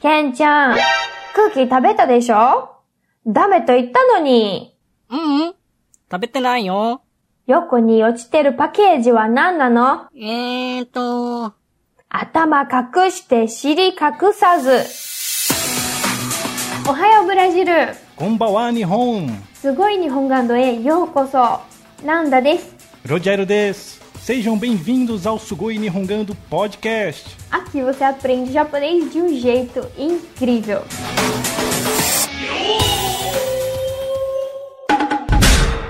ケンちゃん、クッキー食べたでしょ？ダメと言ったのに。うんうん。食べてないよ。横に落ちてるパッケージは何なの？えーと、頭隠して尻隠さず。おはようブラジル。こんばんは、日本。すごい日本ガンドへようこそ。なんだです？Rogério des. Sejam bem-vindos ao Sugoi Nihongando Podcast. Aqui você aprende japonês de um jeito incrível.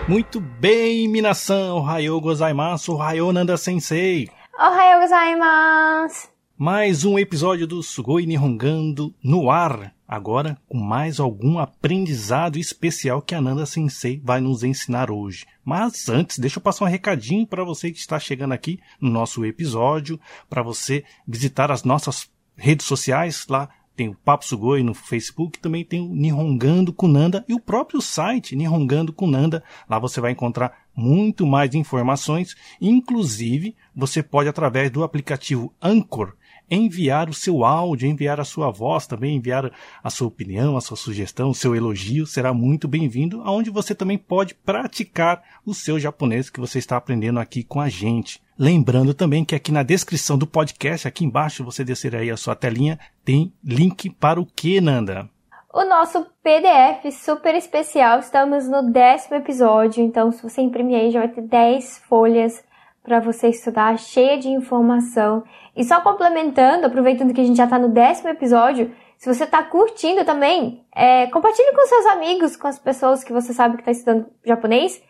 Muito bem, minasan. Ohayou gozaimasu. Ohayou Nanda Sensei. Ohayou gozaimasu. Mais um episódio do Sugoi Nihongando no ar. Agora com mais algum aprendizado especial que a Nanda Sensei vai nos ensinar hoje. Mas antes, deixa eu passar um recadinho para você que está chegando aqui no nosso episódio, para você visitar as nossas redes sociais lá tem o Papo Sugoi no Facebook, também tem o Nihongando com Nanda e o próprio site Nihongando com Nanda. Lá você vai encontrar muito mais informações, inclusive você pode através do aplicativo Anchor enviar o seu áudio, enviar a sua voz, também enviar a sua opinião, a sua sugestão, o seu elogio, será muito bem-vindo, aonde você também pode praticar o seu japonês que você está aprendendo aqui com a gente. Lembrando também que aqui na descrição do podcast, aqui embaixo, você descer aí a sua telinha, tem link para o que, Nanda? O nosso PDF super especial, estamos no décimo episódio, então se você imprimir aí já vai ter 10 folhas para você estudar, cheia de informação. E só complementando, aproveitando que a gente já está no décimo episódio, se você está curtindo também, é, compartilhe com seus amigos, com as pessoas que você sabe que está estudando japonês,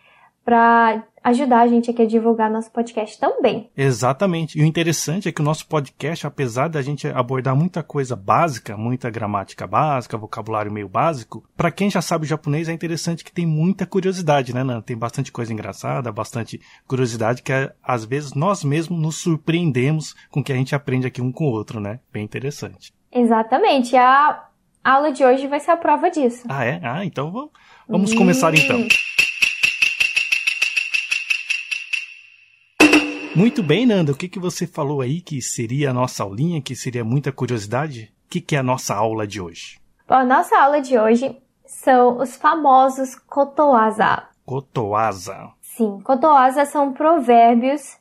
para ajudar a gente aqui a divulgar nosso podcast também. Exatamente. E o interessante é que o nosso podcast, apesar da gente abordar muita coisa básica, muita gramática básica, vocabulário meio básico, para quem já sabe o japonês é interessante que tem muita curiosidade, né, Nana? Tem bastante coisa engraçada, bastante curiosidade que às vezes nós mesmos nos surpreendemos com o que a gente aprende aqui um com o outro, né? Bem interessante. Exatamente. A aula de hoje vai ser a prova disso. Ah, é? Ah, então vamos, vamos começar então. Muito bem, Nanda. O que, que você falou aí que seria a nossa aulinha, que seria muita curiosidade? O que, que é a nossa aula de hoje? Bom, a nossa aula de hoje são os famosos kotowaza. Kotowaza. Sim, kotowaza são provérbios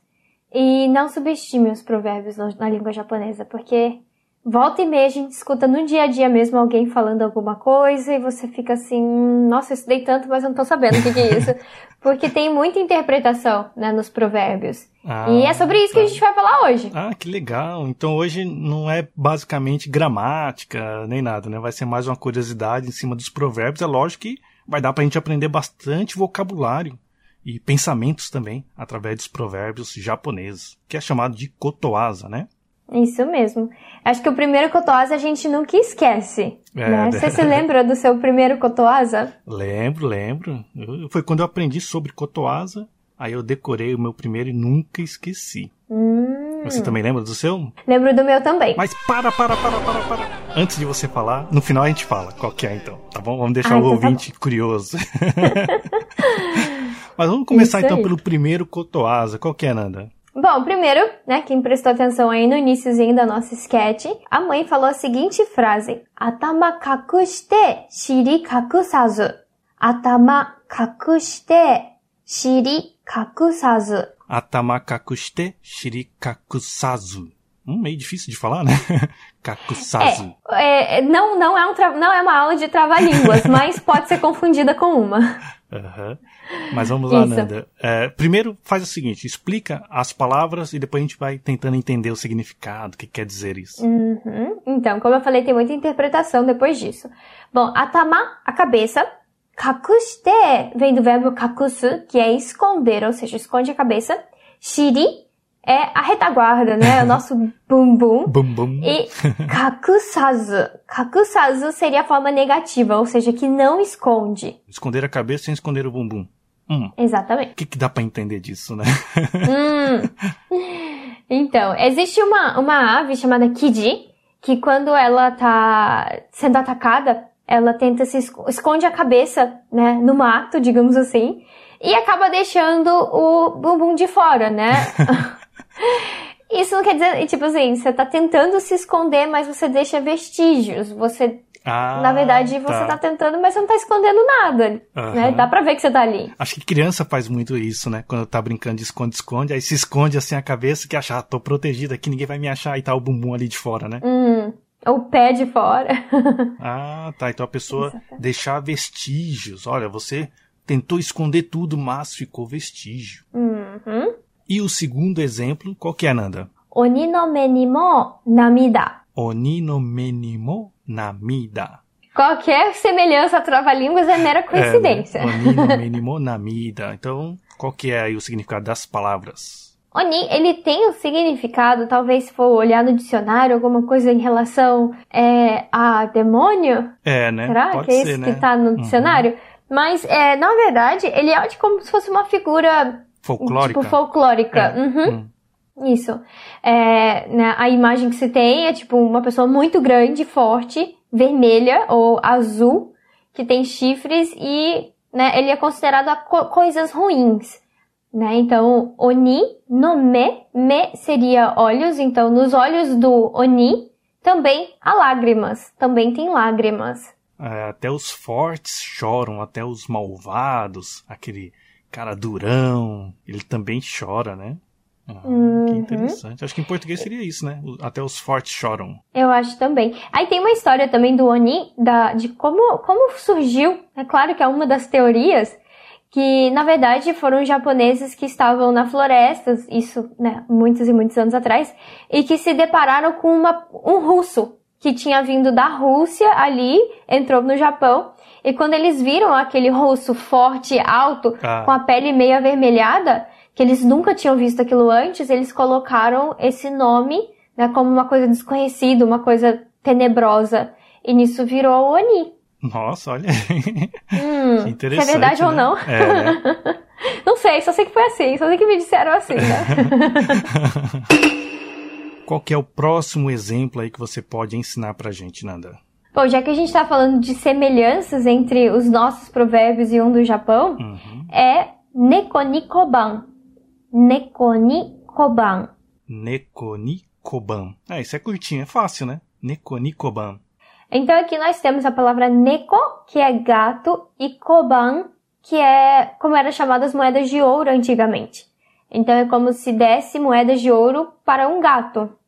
e não subestime os provérbios na língua japonesa, porque volta e meia a gente escuta no dia a dia mesmo alguém falando alguma coisa e você fica assim, nossa, eu estudei tanto, mas eu não tô sabendo o que, que é isso. porque tem muita interpretação né, nos provérbios. Ah, e é sobre isso tá. que a gente vai falar hoje. Ah, que legal. Então hoje não é basicamente gramática nem nada, né? Vai ser mais uma curiosidade em cima dos provérbios. É lógico que vai dar pra gente aprender bastante vocabulário e pensamentos também através dos provérbios japoneses, que é chamado de kotoasa, né? Isso mesmo. Acho que o primeiro kotoasa a gente nunca esquece. É, né? Você se lembra do seu primeiro kotoasa? Lembro, lembro. Eu, foi quando eu aprendi sobre kotoasa, aí eu decorei o meu primeiro e nunca esqueci. Hum. Você também lembra do seu? Lembro do meu também. Mas para, para, para, para, para. Antes de você falar, no final a gente fala qual que é então, tá bom? Vamos deixar Ah, o então tá ouvinte curioso. Mas vamos começar Isso então aí. pelo primeiro kotoasa. Qual que é, Nanda? Bom, primeiro, né, quem prestou atenção aí no iníciozinho da nossa sketch, a mãe falou a seguinte frase: Atama kakushite shiri kakusazu. Atama kakushite shiri kakusazu. Atama kakushite shiri kakusazu. Hum, meio difícil de falar, né? Kakusazu. É, é, não, não, é um não é uma aula de trava-línguas, mas pode ser confundida com uma. Aham. Mas vamos lá, Isso. Nanda. É, primeiro faz o seguinte, explica as palavras e depois a gente vai tentando entender o significado, o que quer dizer isso. Uhum. Então, como eu falei, tem muita interpretação depois disso. Bom, atama, a cabeça. Kakushite vem do verbo kakusu, que é esconder, ou seja, esconde a cabeça. Shiri é a retaguarda, né? O nosso bumbum. Bum, bum. E kakusazu. Kakusazu seria a forma negativa, ou seja, que não esconde. Esconder a cabeça sem esconder o bumbum. Hum, Exatamente. o que, que dá pra entender disso, né? Hum. Então, existe uma, uma ave chamada kiji, que quando ela tá sendo atacada, ela tenta se esco- esconde a cabeça, né, no mato, digamos assim, e acaba deixando o bumbum de fora, né? Isso não quer dizer, tipo assim, você tá tentando se esconder, mas você deixa vestígios. Você, Ah, na verdade, você tá tentando, mas você não tá escondendo nada. Aham. Né? Dá pra ver que você tá ali. Acho que criança faz muito isso, né? Quando tá brincando de esconde-esconde, aí se esconde assim a cabeça que acha, ah, tô protegido aqui, ninguém vai me achar e tá o bumbum ali de fora, né? Hum, o pé de fora. Ah, tá. Então a pessoa Exatamente. deixar vestígios. Olha, você tentou esconder tudo, mas ficou vestígio. Uhum. E o segundo exemplo, qual que é, Nanda? Oni no me ni mo namida. Oni no menimo namida. Qualquer semelhança a trava-línguas é mera coincidência. É, né? Oni no menimo namida. Então, qual que é aí o significado das palavras? Oni, ele tem um significado, talvez se for olhar no dicionário, alguma coisa em relação é, a demônio, É, né? será Pode que é ser, isso né? que tá no dicionário? Mas, é, na verdade, ele é como se fosse uma figura, Folclórica. tipo, folclórica. É. Uhum. Hum. Isso. É, né, a imagem que se tem é tipo uma pessoa muito grande, forte, vermelha ou azul, que tem chifres e né, ele é considerado a co- coisas ruins. Né? Então, Oni no me, me seria olhos, então nos olhos do Oni também há lágrimas, também tem lágrimas. É, até os fortes choram, até os malvados, aquele cara durão, ele também chora, né? Ah, Uhum. Que interessante. Acho que em português seria isso, né? Até os fortes choram. Eu acho também. Aí tem uma história também do Oni, da, de como, como surgiu. É claro que é uma das teorias que, na verdade, foram japoneses que estavam na floresta, isso, né, muitos e muitos anos atrás, e que se depararam com uma, um russo que tinha vindo da Rússia ali, entrou no Japão, e quando eles viram aquele russo forte, alto, Ah. com a pele meio avermelhada, que eles nunca tinham visto aquilo antes, eles colocaram esse nome né, como uma coisa desconhecida, uma coisa tenebrosa. E nisso virou o Oni. Nossa, olha. Hum, que interessante. se é verdade ou né? não. É, né? Não sei, só sei que foi assim, só sei que me disseram assim, né? Qual que é o próximo exemplo aí que você pode ensinar pra gente, Nanda? Bom, já que a gente tá falando de semelhanças entre os nossos provérbios e um do Japão, Uhum. é Nekonikoban. Nekonikoban. Nekonikoban. Ah, isso é curtinho, é fácil, né? Nekonikoban. Então aqui nós temos a palavra neko, que é gato, e koban, que é como eram chamadas moedas de ouro antigamente. Então é como se desse moedas de ouro para um gato.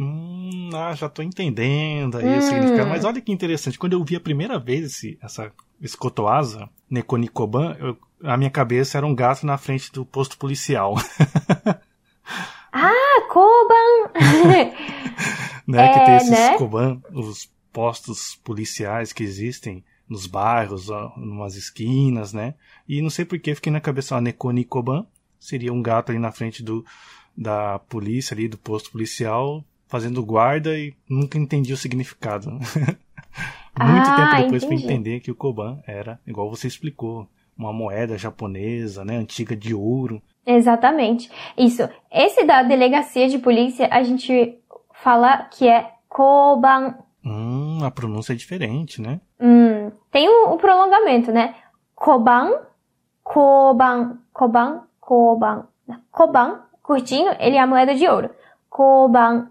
Hum, ah, já tô entendendo aí o Hum. significado. Mas olha que interessante. Quando eu vi a primeira vez esse, essa, esse kotoasa, Nekonikoban, eu- a minha cabeça era um gato na frente do posto policial. Ah, koban! né? É, que tem esses né? Koban, os postos policiais que existem nos bairros, numas esquinas, né? E não sei por que fiquei na cabeça, ó, Nekonikoban seria um gato ali na frente do, da polícia ali, do posto policial, fazendo guarda e nunca entendi o significado. Muito Ah, tempo depois fui entender que o Koban era, igual você explicou, uma moeda japonesa, né? Antiga de ouro. Exatamente. Isso. Esse da delegacia de polícia, a gente fala que é koban. Hum, a pronúncia é diferente, né? Hum, tem o, o prolongamento, né? Koban, koban, koban, koban. Koban, curtinho, ele é a moeda de ouro. Koban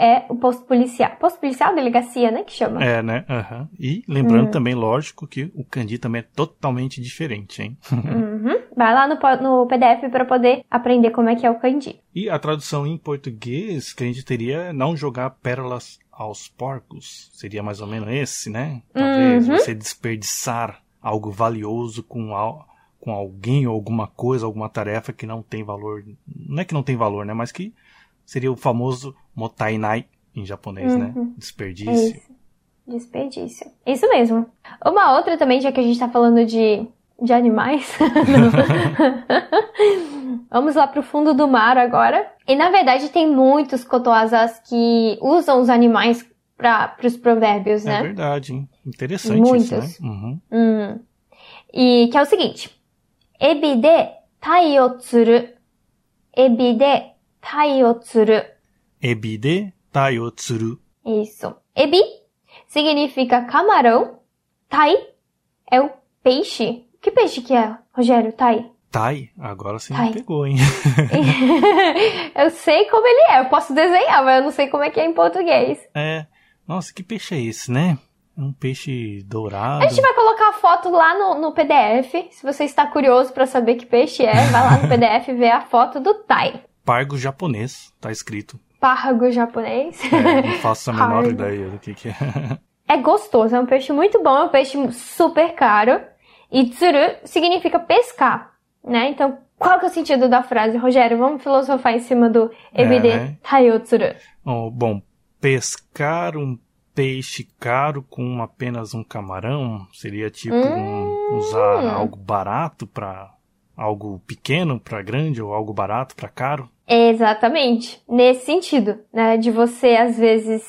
é o posto policial. Posto policial, delegacia, né? Que chama. É, né? Aham. E lembrando Hum. também, lógico, que o kanji também é totalmente diferente, hein? Uhum. Vai lá no, no PDF para poder aprender como é que é o kanji. E a tradução em português que a gente teria é não jogar pérolas aos porcos. Seria mais ou menos esse, né? Talvez Uhum. você desperdiçar algo valioso com, al- com alguém ou alguma coisa, alguma tarefa que não tem valor. Não é que não tem valor, né? Mas que seria o famoso motainai em japonês, né? Uhum. É Desperdício. isso. Desperdício. Isso mesmo. Uma outra também, já que a gente tá falando de, de animais. Vamos lá pro fundo do mar agora. E na verdade tem muitos kotoasas que usam os animais para os provérbios, É né? verdade, hein? Interessante Muitos. isso, né? Uhum. Hum. E que é o seguinte: ebi de tai o tsuru. Ebi de tai o tsuru. Ebi de tai o tsuru. Isso. Ebi significa camarão. Tai é o peixe. Que peixe que é, Rogério? Tai? Tai, agora você Tai. me pegou, hein? eu sei como ele é, eu posso desenhar, mas eu não sei como é que é em português. É. Nossa, que peixe é esse, né? Um peixe dourado. A gente vai colocar a foto lá no, no PDF. Se você está curioso para saber que peixe é, vai lá no PDF e vê a foto do Tai. Pargo japonês, tá escrito. Pargo japonês. É, não faço a menor Pargo. ideia do que, que é. É gostoso, é um peixe muito bom, é um peixe super caro. E tsuru significa pescar, né? Então, qual que é o sentido da frase? Rogério, vamos filosofar em cima do ebide É. taio tsuru. Oh, bom, pescar um peixe caro com apenas um camarão seria tipo um- usar algo barato para algo pequeno para grande ou algo barato para caro. Exatamente, nesse sentido, né? De você, às vezes,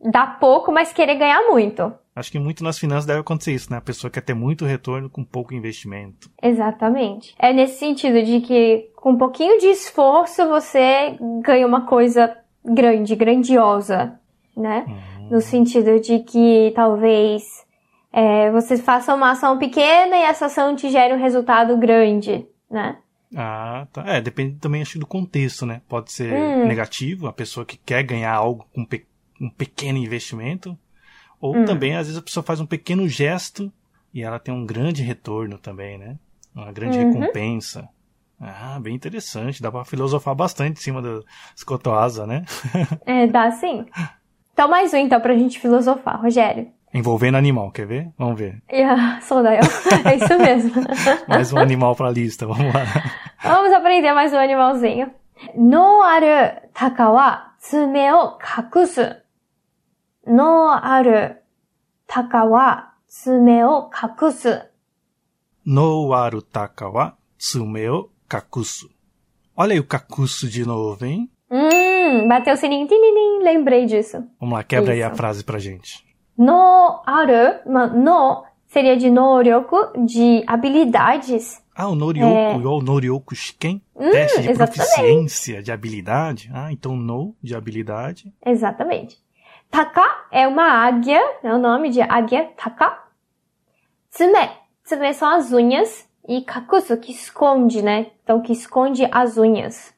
dar pouco, mas querer ganhar muito. Acho que muito nas finanças deve acontecer isso, né? A pessoa quer ter muito retorno com pouco investimento. Exatamente. É nesse sentido de que com um pouquinho de esforço você ganha uma coisa grande, grandiosa, né? No sentido de que talvez é, você faça uma ação pequena e essa ação te gere um resultado grande, né? Ah, tá. É, depende também acho do contexto, né? Pode ser Hum. negativo, a pessoa que quer ganhar algo com pe- um pequeno investimento, ou Hum. também às vezes a pessoa faz um pequeno gesto e ela tem um grande retorno também, né? Uma grande Uhum. recompensa. Ah, bem interessante. Dá pra filosofar bastante em cima do Scotoasa, né? É, dá sim. Então mais um então pra gente filosofar, Rogério. Envolvendo animal, quer ver? Vamos ver. Yeah, Sodayo. É isso mesmo. Mais um animal pra lista, vamos lá. Vamos aprender mais um animalzinho. No aru taka wa tsume o kakusu. No aru taka wa tsume o kakusu. No aru taka wa tsume o kakusu. Olha aí o kakusu de novo, hein? Hum, bateu o sininho. Lembrei disso. Vamos lá, quebra aí a Isso. frase pra gente. No aru, no seria de noryoku, de habilidades. Ah, o Norioku, É. igual o Norioku Shiken, teste de exatamente. proficiência, de habilidade. Ah, então no, de habilidade. Exatamente. Taka é uma águia, é o nome de águia taka. Tsume, tsume são as unhas. E kakusu, que esconde, né? Então, que esconde as unhas.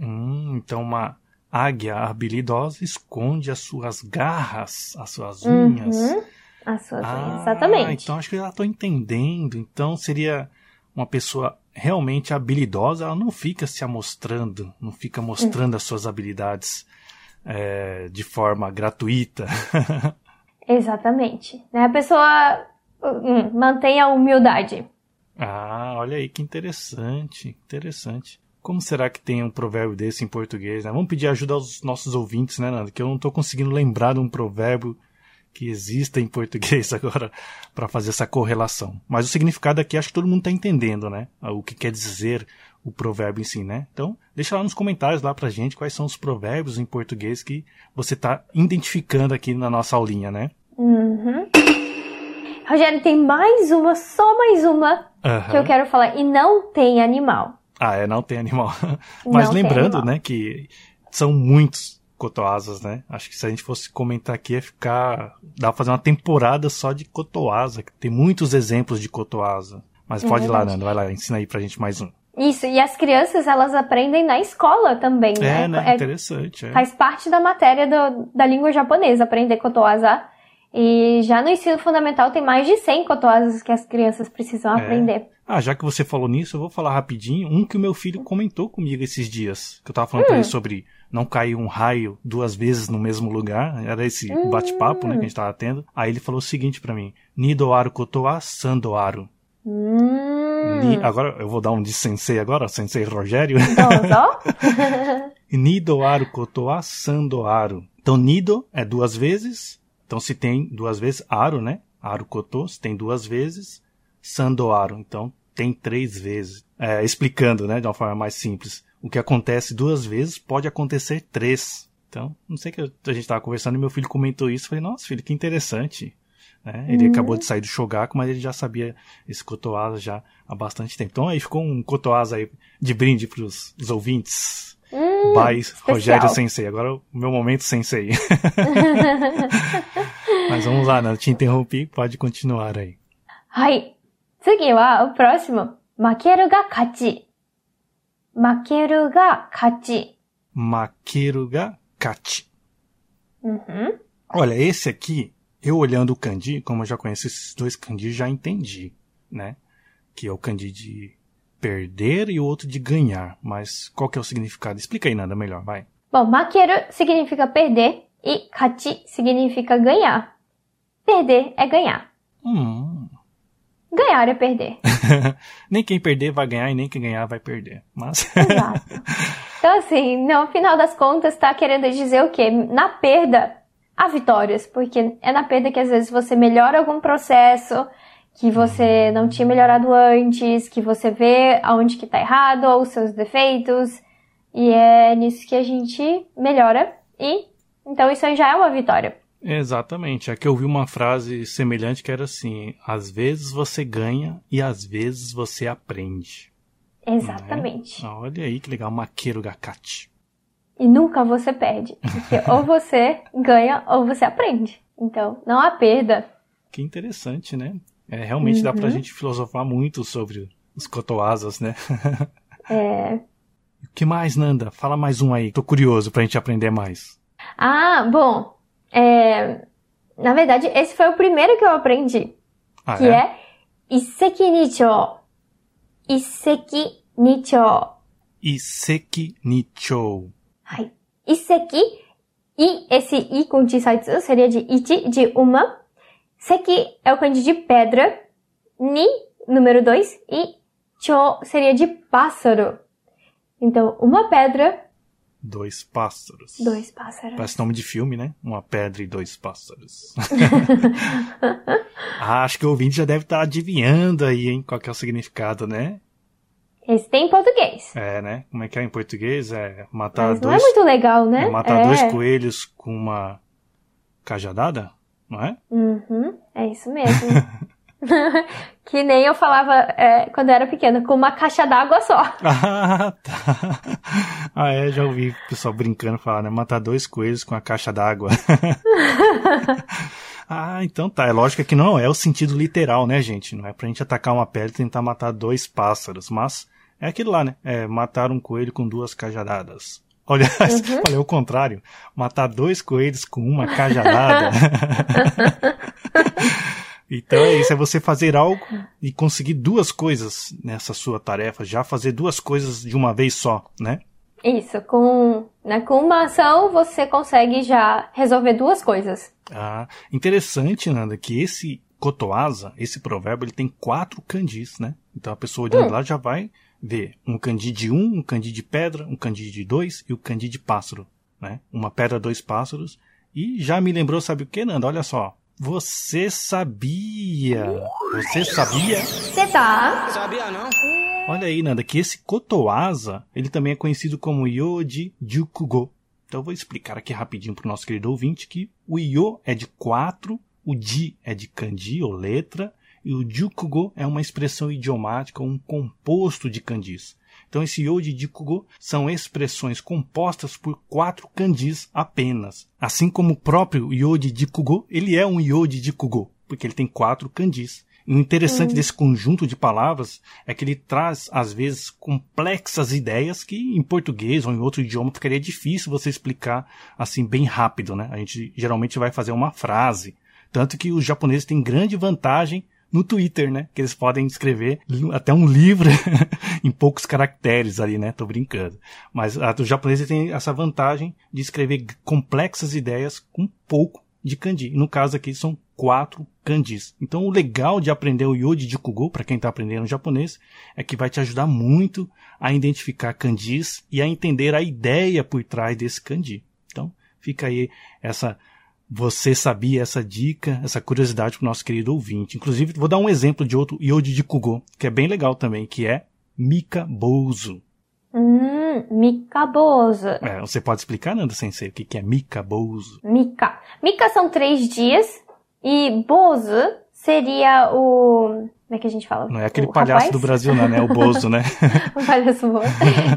Hum, então uma águia habilidosa esconde as suas garras, as suas unhas. Uhum. As suas Ah, unhas, exatamente. então acho que eu já tô entendendo. Então seria uma pessoa realmente habilidosa, ela não fica se amostrando, não fica mostrando as suas habilidades é, de forma gratuita. Exatamente. Né? A pessoa hum, mantém a humildade. Ah, olha aí que interessante, interessante. Como será que tem um provérbio desse em português? Né? Vamos pedir ajuda aos nossos ouvintes, né, Nanda? Que eu não estou conseguindo lembrar de um provérbio que exista em português agora para fazer essa correlação. Mas o significado aqui acho que todo mundo está entendendo, né? O que quer dizer o provérbio em si, né? Então, deixa lá nos comentários lá pra gente quais são os provérbios em português que você está identificando aqui na nossa aulinha, né? Uhum. Rogério, tem mais uma, só mais uma Aham. que eu quero falar. E não tem animal. Ah, é, não tem animal. Mas Não lembrando, né, que são muitos cotoasas, né? Acho que se a gente fosse comentar aqui, ia ficar. dá pra fazer uma temporada só de cotoasa, que tem muitos exemplos de cotoasa. Mas É pode ir lá. Nando, vai lá, ensina aí pra gente mais um. Isso, e as crianças, elas aprendem na escola também, né? É, né? Interessante. É. Faz parte da matéria do- da língua japonesa, aprender kotoasa. E já no ensino fundamental tem mais de 100 kotoasas que as crianças precisam É. aprender. Ah, já que você falou nisso, eu vou falar rapidinho um que o meu filho comentou comigo esses dias. Que eu tava falando Hum. pra ele sobre não cair um raio duas vezes no mesmo lugar. Era esse Hum. bate-papo, né, que a gente tava tendo. Aí ele falou o seguinte pra mim: Nidoaru kotoa sandoaru. Hum. Ni- agora eu vou dar um de sensei agora, sensei Rogério. Dozo. Nidoaru kotoa sandoaru. Então nido é duas vezes. Então se tem duas vezes aru, né? Aru koto, se tem duas vezes. Sandoaru, então tem três vezes. É, explicando, né, de uma forma mais simples. O que acontece duas vezes pode acontecer três. Então, não sei que a gente estava conversando e meu filho comentou isso. Falei, nossa, filho, que interessante. Né? Ele Uhum. acabou de sair do Shogaku, mas ele já sabia esse Kotoasa já há bastante tempo. Então aí ficou um Kotoasa aí de brinde para os ouvintes. Pai especial. Rogério Sensei. Agora é o meu momento Sensei. Mas vamos lá, né? não te interrompi, pode continuar aí. Hai. Segui wa o próximo. Makeru ga kachi. Makeru ga kachi. Makeru ga kachi. Uhum. Olha, esse aqui, eu olhando o kanji, como eu já conheço esses dois kanji, já entendi, né? Que é o kanji de perder e o outro de ganhar. Mas qual que é o significado? Explica aí, nada melhor, vai. Bom, makeru significa perder e kachi significa ganhar. Perder é ganhar. Hum. Ganhar é perder. nem quem perder vai ganhar e nem quem ganhar vai perder. Mas. Exato. Então, assim, no final das contas, tá querendo dizer o quê? Na perda, há vitórias. Porque é na perda que às vezes você melhora algum processo que você não tinha melhorado antes, que você vê aonde que tá errado, ou os seus defeitos. E é nisso que a gente melhora. E então isso aí já é uma vitória. Exatamente. Aqui eu vi uma frase semelhante que era assim: às vezes você ganha e às vezes você aprende. Exatamente. Ah, Olha aí que legal, Maqueiro Gakati. E nunca você perde. Porque ou você ganha ou você aprende. Então, não há perda. Que interessante, né? É, realmente dá pra Uhum. gente filosofar muito sobre os cotoasas, né? É, O que mais, Nanda? Fala mais um aí. Tô curioso pra gente aprender mais. Ah, bom. é, Na verdade, esse foi o primeiro que eu aprendi. Ah, Que é Isseki Nicho. Isseki Nicho. Iseki. I, esse I com Chisaitsu seria de ichi, de uma. Seki é o kanji de pedra. Ni, número dois. E Cho seria de pássaro. Então, uma pedra, Dois pássaros. dois pássaros. Parece nome de filme, né? Uma pedra e dois pássaros. ah, acho que o ouvinte já deve estar adivinhando aí, hein? Qual que é o significado, né? Esse tem em português. É, né? Como é que é em português? É matar Mas não é dois. muito legal, né? é matar é. dois coelhos com uma cajadada, não é? Uhum, é isso mesmo. que nem eu falava é, quando eu era pequena, com uma caixa d'água só. Ah, tá. Ah, é, já ouvi o pessoal brincando falar, né? Matar dois coelhos com a caixa d'água. ah, então tá. É lógico que não é o sentido literal, né, gente? Não é pra gente atacar uma pele e tentar matar dois pássaros, mas é aquilo lá, né? É matar um coelho com duas cajadadas. Olha, falei o contrário. Matar dois coelhos com uma cajadada. Então é isso, é você fazer algo e conseguir duas coisas nessa sua tarefa, já fazer duas coisas de uma vez só, né? Isso, com, né, com uma ação você consegue já resolver duas coisas. Ah, interessante, Nanda, que esse kotoasa, esse provérbio, ele tem quatro kanjis, né? Então a pessoa olhando lá já vai ver um kanji de um, um kanji de pedra, um kanji de dois e o kanji de pássaro, né? Uma pedra, dois pássaros. E já me lembrou, sabe o que, Nanda? Olha só. Você sabia? Você sabia? Você tá? Sabia não? Olha aí, Nanda, que esse kotoasa, ele também é conhecido como Yoji Jukugo. Então eu vou explicar aqui rapidinho para o nosso querido ouvinte que o Yo é de quatro, o Ji é de kanji ou letra, e o Jukugo é uma expressão idiomática, um composto de kanjis. Então esse Yoji Jukugo são expressões compostas por quatro kanjis apenas. Assim como o próprio Yoji Jukugo, ele é um Yoji Jukugo, porque ele tem quatro kanjis. E o interessante desse conjunto de palavras é que ele traz, às vezes, complexas ideias que em português ou em outro idioma ficaria difícil você explicar assim bem rápido, né? A gente geralmente vai fazer uma frase. Tanto que os japoneses têm grande vantagem no Twitter, né? Que eles podem escrever até um livro em poucos caracteres ali, né? Tô brincando. Mas a, os japoneses têm essa vantagem de escrever complexas ideias com pouco de kanji. No caso aqui são quatro kanjis. Então o legal de aprender o Yoji Jukugo, para quem está aprendendo japonês, é que vai te ajudar muito a identificar kanjis e a entender a ideia por trás desse kanji. Então fica aí essa você sabia essa dica, essa curiosidade para o nosso querido ouvinte. Inclusive, vou dar um exemplo de outro Yoji Jukugo, que é bem legal também, que é Mikabozu. Hum, Mikabozu. É, você pode explicar, Nanda Sensei, o que que é Mikabozu? Mika. Mika são três dias e Bozu seria o... Como é que a gente fala? Não é aquele O palhaço rapaz? do Brasil, não, né? O Bozo, né? O palhaço Bozo.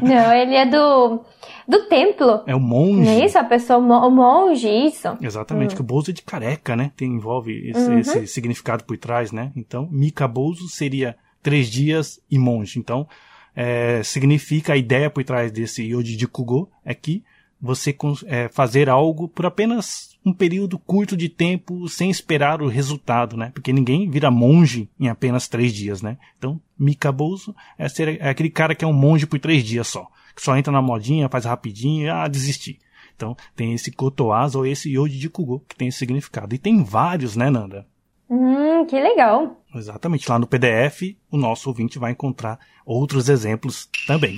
Não, ele é do... Do templo. É o monge. Não é isso? A pessoa, o mo- o monge, isso. Exatamente, que o Bozo é de careca, né? Tem, envolve esse, Uhum. esse significado por trás, né? Então, Mika Bozo seria três dias e monge. Então, é, significa a ideia por trás desse Yoji de Kugo é que você é, fazer algo por apenas um período curto de tempo sem esperar o resultado, né? Porque ninguém vira monge em apenas três dias, né? Então, Mikaboso é, ser, é aquele cara que é um monge por três dias só. Que só entra na modinha, faz rapidinho e ah, desistir. Então, tem esse Kotoasa ou esse Yoji de Kugo que tem esse significado. E tem vários, né, Nanda? Hum, que legal. Exatamente. Lá no PDF, o nosso ouvinte vai encontrar outros exemplos também.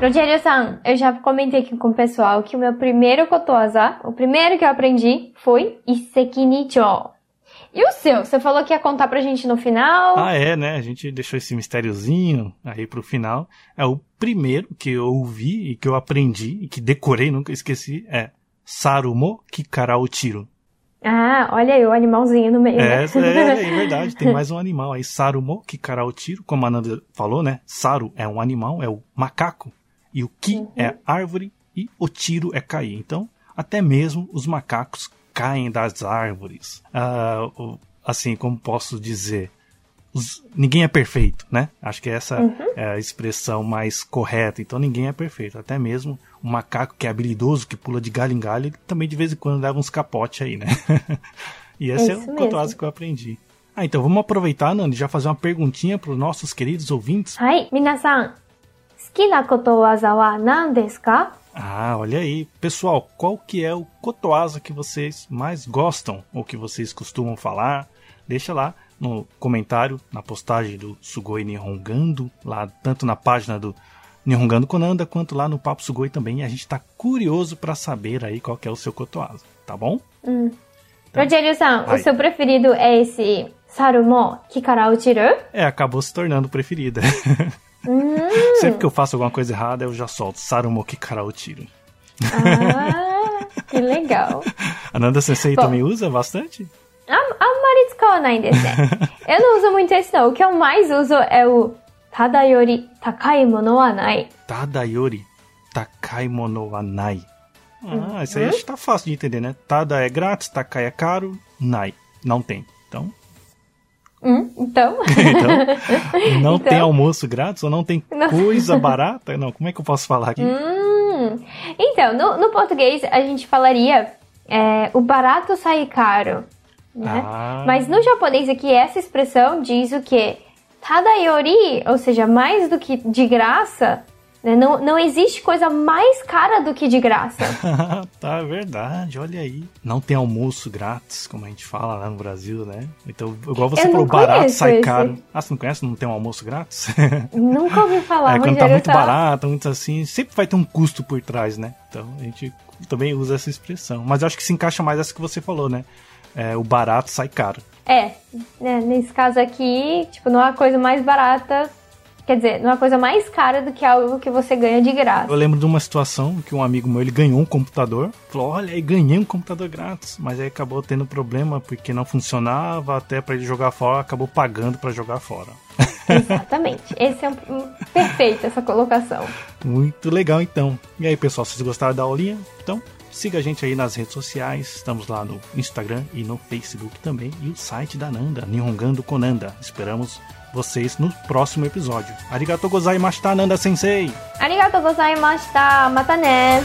Rogério-san, eu já comentei aqui com o pessoal que o meu primeiro kotoaza, o primeiro que eu aprendi, foi Iseki Nicho. E o seu? Você falou que ia contar pra gente no final? Ah, é, né? A gente deixou esse mistériozinho aí pro final. É o primeiro que eu ouvi e que eu aprendi e que decorei, nunca esqueci, é Sarumo Kikara o Tiro. Ah, olha aí o animalzinho no meio. É, né? é, é verdade, tem mais um animal aí. Sarumo Kikara o Tiro, como a Nanda falou, né? Saru é um animal, é o macaco. E o ki uhum. é árvore e o tiro é cair. Então, até mesmo os macacos caem das árvores. Uh, assim, como posso dizer? Os, ninguém é perfeito, né? Acho que essa uhum. é a expressão mais correta. Então, ninguém é perfeito. Até mesmo o macaco que é habilidoso, que pula de galho em galho, ele também de vez em quando leva uns capotes aí, né? e esse é, é o cotoase que eu aprendi. Ah, então vamos aproveitar, Nani, já fazer uma perguntinha para os nossos queridos ouvintes. Ai, minasan, 好きなことわざは何ですか Ah, olha aí. Pessoal, qual que é o cotoasa que vocês mais gostam ou que vocês costumam falar? Deixa lá no comentário, na postagem do Sugoi Nihongando, lá tanto na página do Nihongando Konanda quanto lá no Papo Sugoi também. E a gente tá curioso para saber aí qual que é o seu cotoasa, tá bom? Hum. Então, Rogério-san, o seu preferido é esse Sarumo Kikara Uchiru? É, acabou se tornando preferida. Hum. Sempre que eu faço alguma coisa errada, eu já solto Sarumoki Karaotiro. Ah, que legal. A Nanda Sensei Bom, também usa bastante? A, a Eu não uso muito esse não. O que eu mais uso é o Tadayori takai mono wa nai. Tadayori takai mono wa nai. Ah, uhum. isso aí está fácil de entender, né? Tada é grátis, takai é caro, nai não tem. Então, Hum, então. então. Não então. tem almoço grátis ou não tem não. coisa barata? Não, como é que eu posso falar aqui? Hum. Então, no, no, português a gente falaria é, o barato sai caro. Né? Ah. Mas no japonês aqui, essa expressão diz o que? Tadayori, ou seja, mais do que de graça? Não, não existe coisa mais cara do que de graça. tá, é verdade, olha aí. Não tem almoço grátis, como a gente fala lá no Brasil, né? Então, igual você Eu falou, barato sai esse. caro. Ah, você não conhece? Não tem um almoço grátis? Nunca ouvi falar, é, quando tá muito tá... barato, muito assim, sempre vai ter um custo por trás, né? Então, a gente também usa essa expressão. Mas eu acho que se encaixa mais essa que você falou, né? É, o barato sai caro. É, né, nesse caso aqui, tipo, não é a coisa mais barata Quer dizer, uma coisa mais cara do que algo que você ganha de graça. Eu lembro de uma situação que um amigo meu ele ganhou um computador. Falou: Olha, aí ganhei um computador grátis. Mas aí acabou tendo problema porque não funcionava. Até para ele jogar fora, acabou pagando para jogar fora. Exatamente. Esse é um, um, perfeito essa colocação. Muito legal então. E aí, pessoal, vocês gostaram da aulinha, então siga a gente aí nas redes sociais. Estamos lá no Instagram e no Facebook também. E o site da Nanda, Nihongando Konanda. Esperamos vocês no próximo episódio. Arigatou gozaimashita, Nanda Sensei! Arigatou gozaimashita! Mata né!